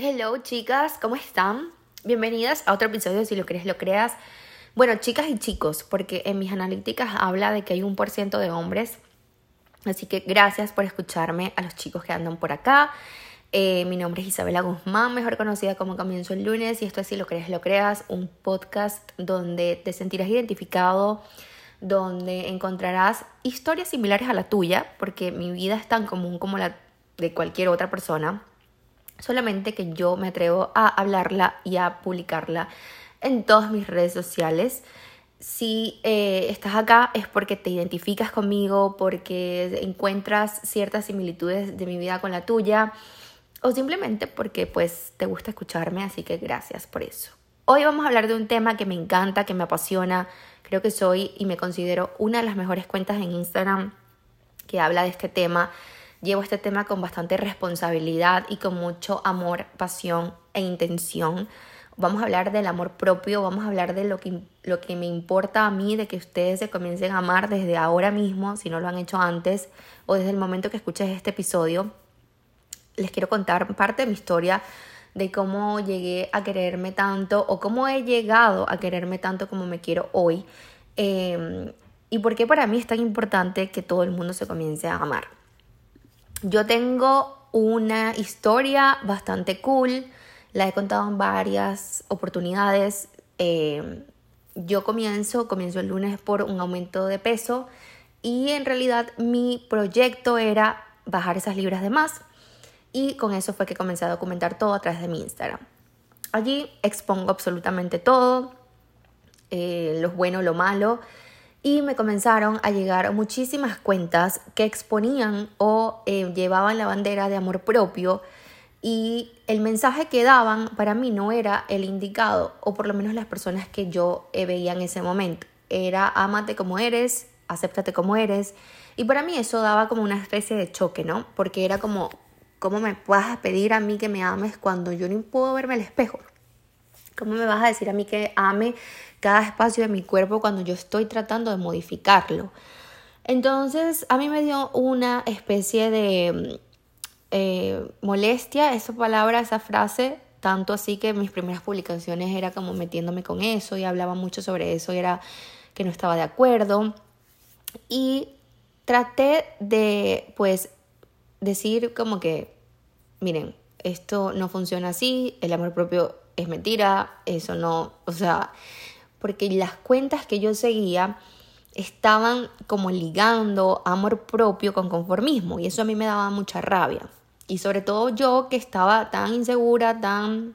Hello chicas, ¿cómo están? Bienvenidas a otro episodio Si lo crees, lo creas. Bueno, chicas y chicos, porque en mis analíticas habla de que hay un por ciento de hombres. Así que gracias por escucharme a los chicos que andan por acá. Eh, mi nombre es Isabela Guzmán, mejor conocida como Comienzo el lunes, y esto es Si lo crees, lo creas, un podcast donde te sentirás identificado, donde encontrarás historias similares a la tuya, porque mi vida es tan común como la de cualquier otra persona solamente que yo me atrevo a hablarla y a publicarla en todas mis redes sociales. Si eh, estás acá es porque te identificas conmigo, porque encuentras ciertas similitudes de mi vida con la tuya o simplemente porque pues te gusta escucharme, así que gracias por eso. Hoy vamos a hablar de un tema que me encanta, que me apasiona. Creo que soy y me considero una de las mejores cuentas en Instagram que habla de este tema llevo este tema con bastante responsabilidad y con mucho amor, pasión e intención. Vamos a hablar del amor propio, vamos a hablar de lo que, lo que me importa a mí, de que ustedes se comiencen a amar desde ahora mismo, si no lo han hecho antes, o desde el momento que escuches este episodio. Les quiero contar parte de mi historia de cómo llegué a quererme tanto o cómo he llegado a quererme tanto como me quiero hoy. Eh, y por qué para mí es tan importante que todo el mundo se comience a amar. Yo tengo una historia bastante cool, la he contado en varias oportunidades. Eh, yo comienzo, comienzo el lunes por un aumento de peso y en realidad mi proyecto era bajar esas libras de más y con eso fue que comencé a documentar todo a través de mi Instagram. Allí expongo absolutamente todo, eh, lo bueno, lo malo y me comenzaron a llegar muchísimas cuentas que exponían o eh, llevaban la bandera de amor propio y el mensaje que daban para mí no era el indicado o por lo menos las personas que yo eh, veía en ese momento. Era amate como eres, acéptate como eres y para mí eso daba como una especie de choque, ¿no? Porque era como, ¿cómo me vas a pedir a mí que me ames cuando yo no puedo verme al espejo? ¿Cómo me vas a decir a mí que ame cada espacio de mi cuerpo cuando yo estoy tratando de modificarlo? Entonces a mí me dio una especie de eh, molestia esa palabra, esa frase, tanto así que mis primeras publicaciones era como metiéndome con eso y hablaba mucho sobre eso y era que no estaba de acuerdo. Y traté de pues decir como que, miren, esto no funciona así, el amor propio es mentira, eso no, o sea, porque las cuentas que yo seguía estaban como ligando amor propio con conformismo y eso a mí me daba mucha rabia. Y sobre todo yo que estaba tan insegura, tan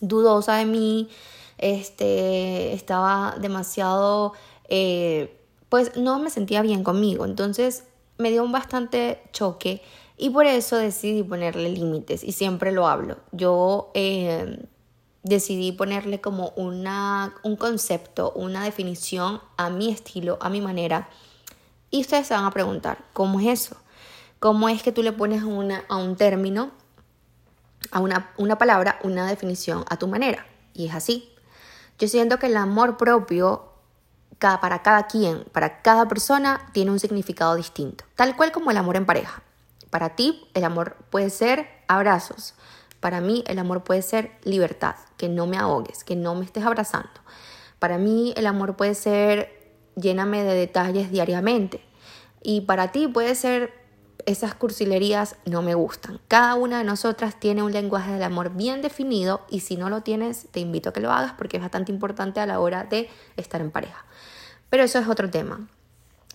dudosa de mí, este, estaba demasiado, eh, pues no me sentía bien conmigo. Entonces me dio un bastante choque y por eso decidí ponerle límites y siempre lo hablo. Yo eh, decidí ponerle como una, un concepto, una definición a mi estilo, a mi manera. Y ustedes se van a preguntar, ¿cómo es eso? ¿Cómo es que tú le pones una, a un término, a una, una palabra, una definición a tu manera? Y es así. Yo siento que el amor propio para cada quien, para cada persona, tiene un significado distinto. Tal cual como el amor en pareja. Para ti, el amor puede ser abrazos. Para mí, el amor puede ser libertad que no me ahogues, que no me estés abrazando. Para mí el amor puede ser lléname de detalles diariamente. Y para ti puede ser esas cursilerías no me gustan. Cada una de nosotras tiene un lenguaje del amor bien definido y si no lo tienes, te invito a que lo hagas porque es bastante importante a la hora de estar en pareja. Pero eso es otro tema.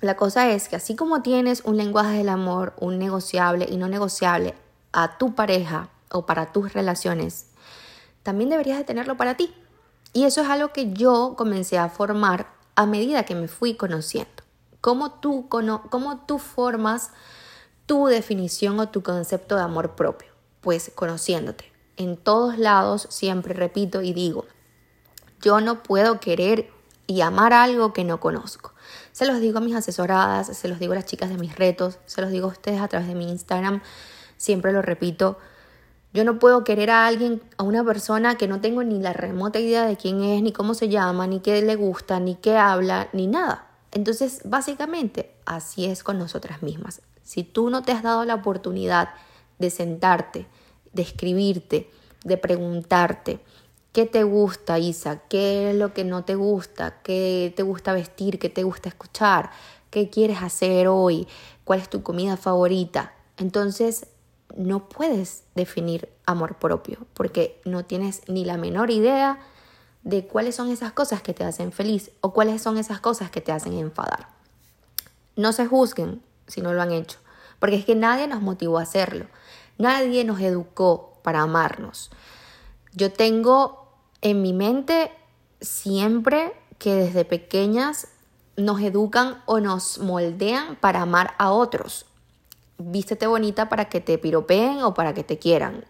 La cosa es que así como tienes un lenguaje del amor, un negociable y no negociable a tu pareja o para tus relaciones, también deberías de tenerlo para ti. Y eso es algo que yo comencé a formar a medida que me fui conociendo. ¿Cómo tú, cómo tú formas tu definición o tu concepto de amor propio? Pues conociéndote. En todos lados siempre repito y digo, yo no puedo querer y amar algo que no conozco. Se los digo a mis asesoradas, se los digo a las chicas de mis retos, se los digo a ustedes a través de mi Instagram, siempre lo repito, yo no puedo querer a alguien, a una persona que no tengo ni la remota idea de quién es, ni cómo se llama, ni qué le gusta, ni qué habla, ni nada. Entonces, básicamente, así es con nosotras mismas. Si tú no te has dado la oportunidad de sentarte, de escribirte, de preguntarte, ¿qué te gusta, Isa? ¿Qué es lo que no te gusta? ¿Qué te gusta vestir? ¿Qué te gusta escuchar? ¿Qué quieres hacer hoy? ¿Cuál es tu comida favorita? Entonces, no puedes definir amor propio porque no tienes ni la menor idea de cuáles son esas cosas que te hacen feliz o cuáles son esas cosas que te hacen enfadar. No se juzguen si no lo han hecho, porque es que nadie nos motivó a hacerlo, nadie nos educó para amarnos. Yo tengo en mi mente siempre que desde pequeñas nos educan o nos moldean para amar a otros. Vístete bonita para que te piropeen o para que te quieran.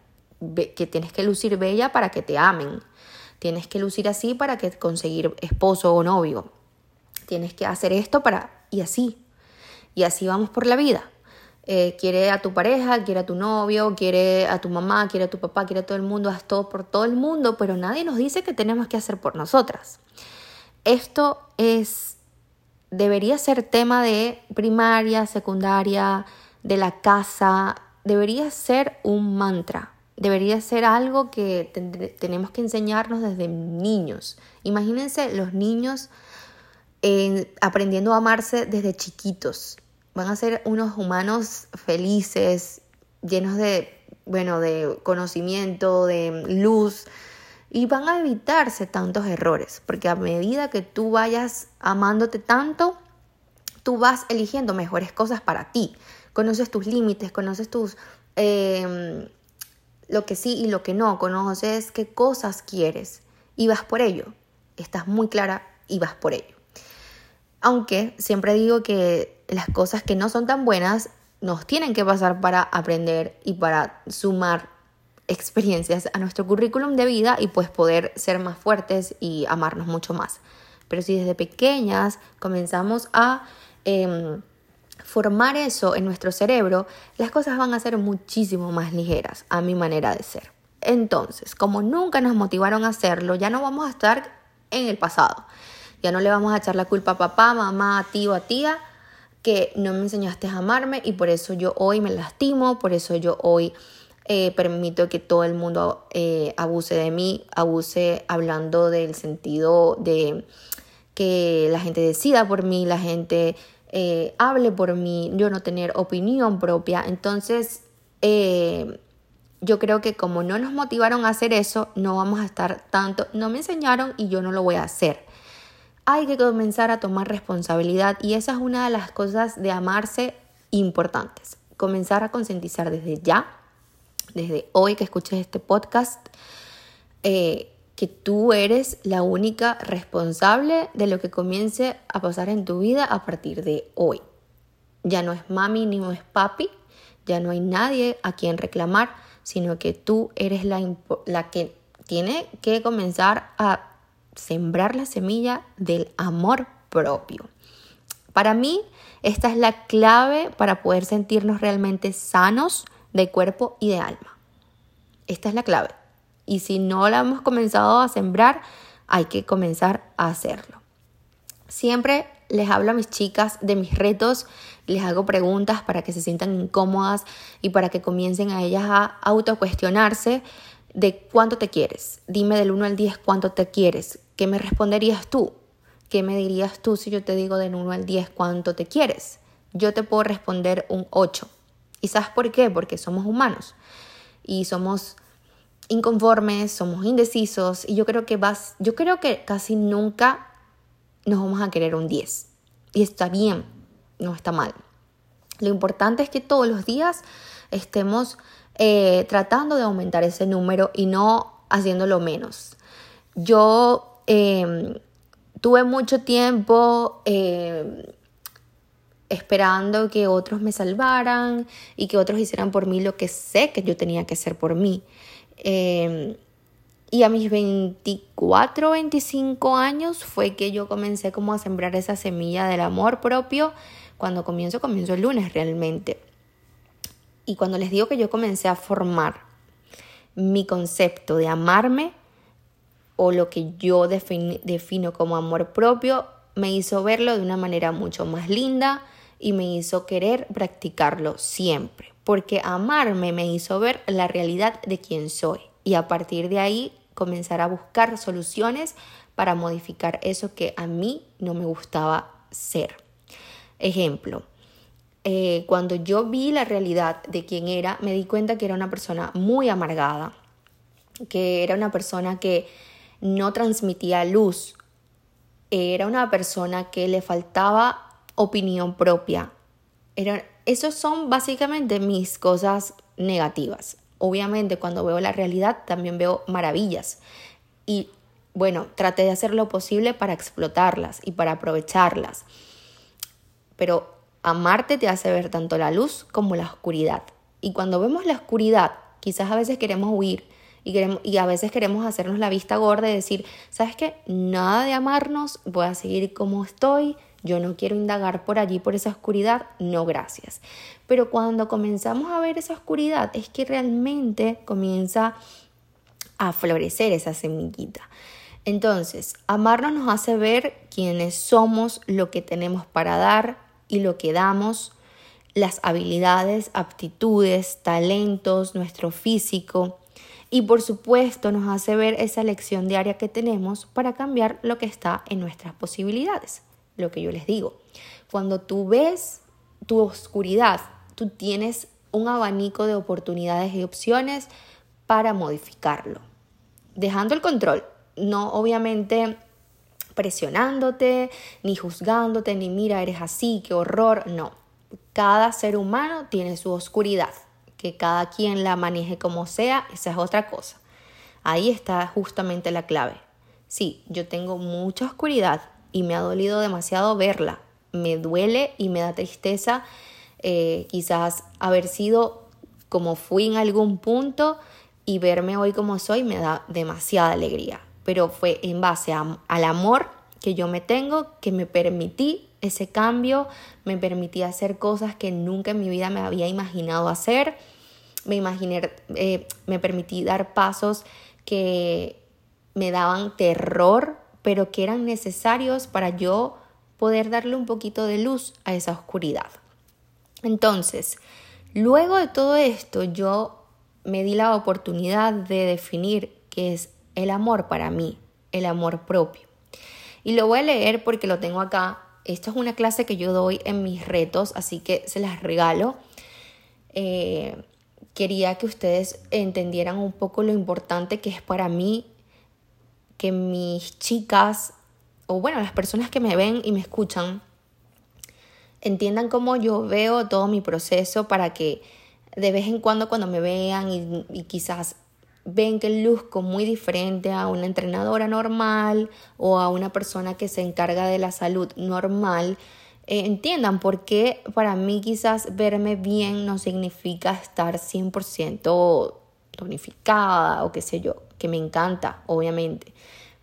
Que tienes que lucir bella para que te amen. Tienes que lucir así para que conseguir esposo o novio. Tienes que hacer esto para... y así. Y así vamos por la vida. Eh, quiere a tu pareja, quiere a tu novio, quiere a tu mamá, quiere a tu papá, quiere a todo el mundo, haz todo por todo el mundo, pero nadie nos dice que tenemos que hacer por nosotras. Esto es, debería ser tema de primaria, secundaria, de la casa, debería ser un mantra, debería ser algo que tenemos que enseñarnos desde niños. Imagínense los niños eh, aprendiendo a amarse desde chiquitos. Van a ser unos humanos felices, llenos de, bueno, de conocimiento, de luz, y van a evitarse tantos errores, porque a medida que tú vayas amándote tanto, tú vas eligiendo mejores cosas para ti. Conoces tus límites, conoces tus... Em, lo que sí y lo que no, conoces qué cosas quieres y vas por ello. Estás muy clara y vas por ello. Aunque siempre digo que las cosas que no son tan buenas nos tienen que pasar para aprender y para sumar experiencias a nuestro currículum de vida y pues poder ser más fuertes y amarnos mucho más. Pero si desde pequeñas comenzamos a em, formar eso en nuestro cerebro, las cosas van a ser muchísimo más ligeras, a mi manera de ser. Entonces, como nunca nos motivaron a hacerlo, ya no vamos a estar en el pasado. Ya no le vamos a echar la culpa a papá, mamá, tío, a tía, que no me enseñaste a amarme y por eso yo hoy me lastimo, por eso yo hoy eh, permito que todo el mundo eh, abuse de mí, abuse hablando del sentido de que la gente decida por mí, la gente eh, hable por mí, yo no tener opinión propia. Entonces, eh, yo creo que como no nos motivaron a hacer eso, no vamos a estar tanto, no me enseñaron y yo no lo voy a hacer. Hay que comenzar a tomar responsabilidad y esa es una de las cosas de amarse importantes. Comenzar a concientizar desde ya, desde hoy que escuches este podcast. Eh, que tú eres la única responsable de lo que comience a pasar en tu vida a partir de hoy. Ya no es mami ni no es papi, ya no hay nadie a quien reclamar, sino que tú eres la, la que tiene que comenzar a sembrar la semilla del amor propio. Para mí, esta es la clave para poder sentirnos realmente sanos de cuerpo y de alma. Esta es la clave. Y si no la hemos comenzado a sembrar, hay que comenzar a hacerlo. Siempre les hablo a mis chicas de mis retos, les hago preguntas para que se sientan incómodas y para que comiencen a ellas a autocuestionarse de cuánto te quieres. Dime del 1 al 10 cuánto te quieres. ¿Qué me responderías tú? ¿Qué me dirías tú si yo te digo del 1 al 10 cuánto te quieres? Yo te puedo responder un 8. ¿Y sabes por qué? Porque somos humanos y somos inconformes, somos indecisos y yo creo que vas, yo creo que casi nunca nos vamos a querer un 10. Y está bien, no está mal. Lo importante es que todos los días estemos eh, tratando de aumentar ese número y no haciéndolo menos. Yo em, tuve mucho tiempo em, esperando que otros me salvaran y que otros hicieran por mí lo que sé que yo tenía que hacer por mí. Em, y a mis 24, 25 años fue que yo comencé como a sembrar esa semilla del amor propio. Cuando comienzo, comienzo el lunes realmente. Y cuando les digo que yo comencé a formar mi concepto de amarme o lo que yo defino como amor propio, me hizo verlo de una manera mucho más linda y me hizo querer practicarlo siempre porque amarme me hizo ver la realidad de quién soy y a partir de ahí comenzar a buscar soluciones para modificar eso que a mí no me gustaba ser. Ejemplo, eh, cuando yo vi la realidad de quién era, me di cuenta que era una persona muy amargada, que era una persona que no transmitía luz, era una persona que le faltaba opinión propia. Era, esos son básicamente mis cosas negativas. Obviamente cuando veo la realidad también veo maravillas y bueno, traté de hacer lo posible para explotarlas y para aprovecharlas. Pero amarte te hace ver tanto la luz como la oscuridad. Y cuando vemos la oscuridad, quizás a veces queremos huir y, queremos, y a veces queremos hacernos la vista gorda y decir, ¿sabes qué? Nada de amarnos, voy a seguir como estoy, yo no quiero indagar por allí, por esa oscuridad, no gracias. Pero cuando comenzamos a ver esa oscuridad, es que realmente comienza a florecer esa semillita. Entonces, amarnos nos hace ver quiénes somos, lo que tenemos para dar y lo que damos, las habilidades, aptitudes, talentos, nuestro físico. Y por supuesto nos hace ver esa lección diaria que tenemos para cambiar lo que está en nuestras posibilidades. Lo que yo les digo. Cuando tú ves tu oscuridad, tú tienes un abanico de oportunidades y opciones para modificarlo. Dejando el control, no obviamente presionándote, ni juzgándote, ni mira, eres así, qué horror, no. Cada ser humano tiene su oscuridad, que cada quien la maneje como sea, esa es otra cosa. Ahí está justamente la clave. Sí, yo tengo mucha oscuridad y me ha dolido demasiado verla. Me duele y me da tristeza eh, quizás haber sido como fui en algún punto y verme hoy como soy me da demasiada alegría pero fue en base al amor que yo me tengo, que me permití ese cambio, me permití hacer cosas que nunca en mi vida me había imaginado hacer, me, imaginé, eh, me permití dar pasos que me daban terror, pero que eran necesarios para yo poder darle un poquito de luz a esa oscuridad. Entonces, luego de todo esto, yo me di la oportunidad de definir qué es el amor para mí, el amor propio. Y lo voy a leer porque lo tengo acá. Esto es una clase que yo doy en mis retos, así que se las regalo. Eh, quería que ustedes entendieran un poco lo importante que es para mí que mis chicas, o bueno, las personas que me ven y me escuchan, entiendan cómo yo veo todo mi proceso para que de vez en cuando cuando me vean y, y quizás ven que luzco muy diferente a una entrenadora normal o a una persona que se encarga de la salud normal, eh, entiendan por qué para mí quizás verme bien no significa estar 100% tonificada o qué sé yo, que me encanta, obviamente,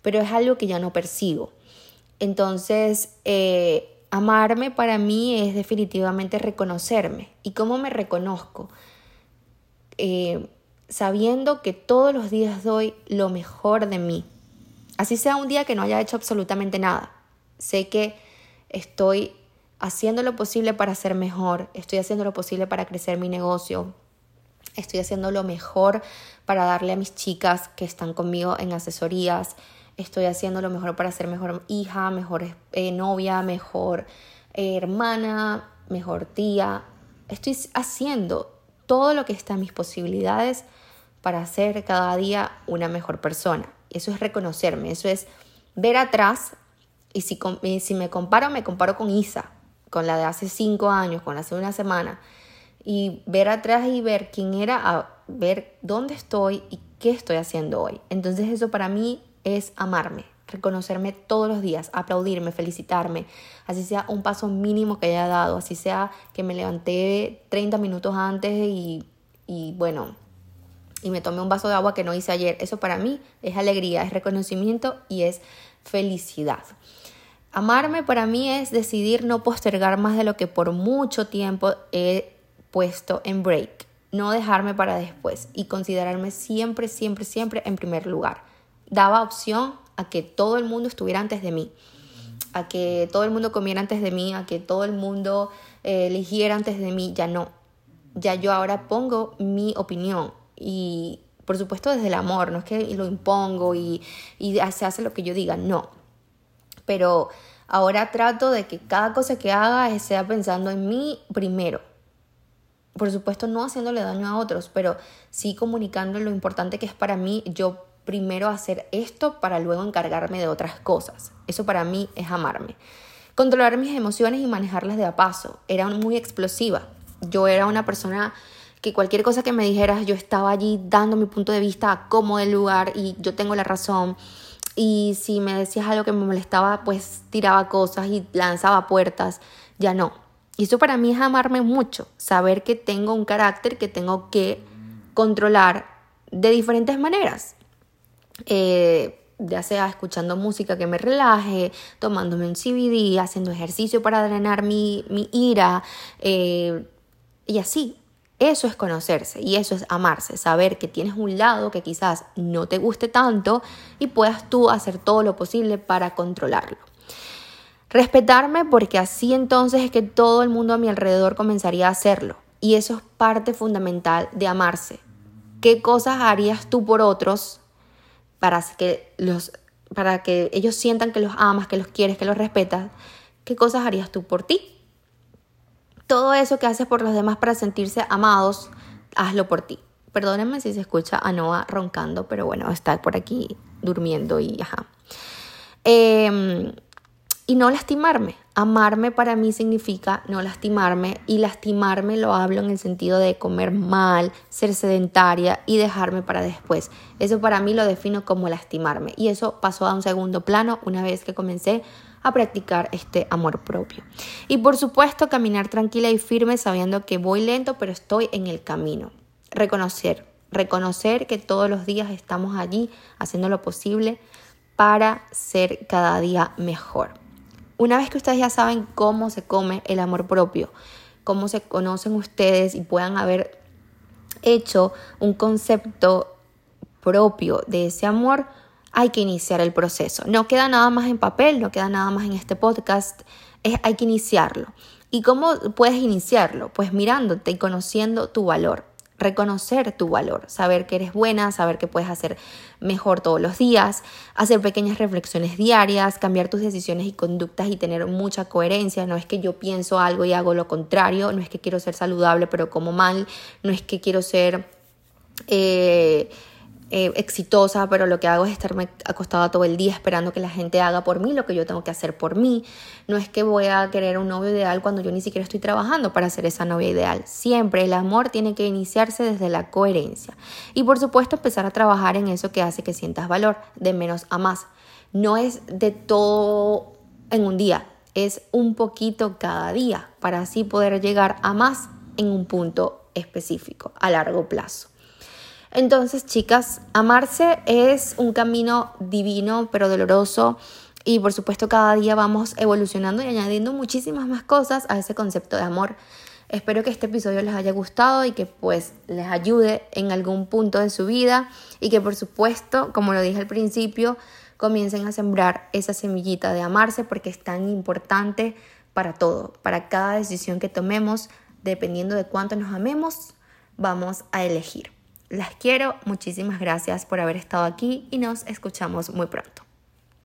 pero es algo que ya no persigo. Entonces, eh, amarme para mí es definitivamente reconocerme. ¿Y cómo me reconozco? Eh, sabiendo que todos los días doy lo mejor de mí. Así sea un día que no haya hecho absolutamente nada. Sé que estoy haciendo lo posible para ser mejor, estoy haciendo lo posible para crecer mi negocio, estoy haciendo lo mejor para darle a mis chicas que están conmigo en asesorías, estoy haciendo lo mejor para ser mejor hija, mejor eh, novia, mejor eh, hermana, mejor tía. Estoy haciendo todo lo que está en mis posibilidades para ser cada día una mejor persona. Eso es reconocerme, eso es ver atrás y si, si me comparo, me comparo con Isa, con la de hace cinco años, con la hace una semana, y ver atrás y ver quién era, a ver dónde estoy y qué estoy haciendo hoy. Entonces eso para mí es amarme, reconocerme todos los días, aplaudirme, felicitarme, así sea un paso mínimo que haya dado, así sea que me levanté 30 minutos antes y, y bueno, y me tomé un vaso de agua que no hice ayer. Eso para mí es alegría, es reconocimiento y es felicidad. Amarme para mí es decidir no postergar más de lo que por mucho tiempo he puesto en break. No dejarme para después y considerarme siempre, siempre, siempre en primer lugar. Daba opción a que todo el mundo estuviera antes de mí, a que todo el mundo comiera antes de mí, a que todo el mundo eh, eligiera antes de mí. Ya no. Ya yo ahora pongo mi opinión, y Por supuesto desde el amor, no es que lo impongo y, y se hace lo que yo diga, no. Pero ahora trato de que cada cosa que haga sea pensando en mí primero. Por supuesto no haciéndole daño a otros, pero sí comunicando lo importante que es para mí yo primero hacer esto para luego encargarme de otras cosas. Eso para mí es amarme. Controlar mis emociones y manejarlas de a paso. Era muy explosiva. Yo era una persona que cualquier cosa que me dijeras, yo estaba allí dando mi punto de vista a cómo del lugar y yo tengo la razón. Y si me decías algo que me molestaba, pues tiraba cosas y lanzaba puertas. Ya no. Y eso para mí es amarme mucho, saber que tengo un carácter que tengo que controlar de diferentes maneras. Eh, ya sea escuchando música que me relaje, tomándome un CBD, haciendo ejercicio para drenar mi, ira, eh, y así. Eso es conocerse y eso es amarse, saber que tienes un lado que quizás no te guste tanto y puedas tú hacer todo lo posible para controlarlo. Respetarme porque así entonces es que todo el mundo a mi alrededor comenzaría a hacerlo y eso es parte fundamental de amarse. ¿Qué cosas harías tú por otros para que, los, para que ellos sientan que los amas, que los quieres, que los respetas, ¿qué cosas harías tú por ti? Todo eso que haces por los demás para sentirse amados, hazlo por ti. Perdónenme si se escucha a Noah roncando, pero bueno, está por aquí durmiendo y ajá. Eh, y no lastimarme. Amarme para mí significa no lastimarme y lastimarme lo hablo en el sentido de comer mal, ser sedentaria y dejarme para después. Eso para mí lo defino como lastimarme y eso pasó a un segundo plano una vez que comencé a practicar este amor propio. Y por supuesto caminar tranquila y firme sabiendo que voy lento pero estoy en el camino. Reconocer, reconocer que todos los días estamos allí haciendo lo posible para ser cada día mejor. Una vez que ustedes ya saben cómo se come el amor propio, cómo se conocen ustedes y puedan haber hecho un concepto propio de ese amor, hay que iniciar el proceso. No queda nada más en papel, no queda nada más en este podcast, es, hay que iniciarlo. ¿Y cómo puedes iniciarlo? Pues mirándote y conociendo tu valor reconocer tu valor, saber que eres buena, saber que puedes hacer mejor todos los días, hacer pequeñas reflexiones diarias, cambiar tus decisiones y conductas y tener mucha coherencia. No es que yo pienso algo y hago lo contrario, no es que quiero ser saludable pero como mal, no es que quiero ser... Eh, eh, exitosa, pero lo que hago es estarme acostada todo el día esperando que la gente haga por mí lo que yo tengo que hacer por mí. No es que voy a querer un novio ideal cuando yo ni siquiera estoy trabajando para ser esa novia ideal. Siempre el amor tiene que iniciarse desde la coherencia. Y por supuesto empezar a trabajar en eso que hace que sientas valor, de menos a más. No es de todo en un día, es un poquito cada día para así poder llegar a más en un punto específico a largo plazo. Entonces, chicas, amarse es un camino divino, pero doloroso. Y por supuesto cada día vamos evolucionando y añadiendo muchísimas más cosas a ese concepto de amor. Espero que este episodio les haya gustado y que pues les ayude en algún punto de su vida y que por supuesto, como lo dije al principio, comiencen a sembrar esa semillita de amarse porque es tan importante para todo, para cada decisión que tomemos, dependiendo de cuánto nos amemos, vamos a elegir. Las quiero, muchísimas gracias por haber estado aquí y nos escuchamos muy pronto.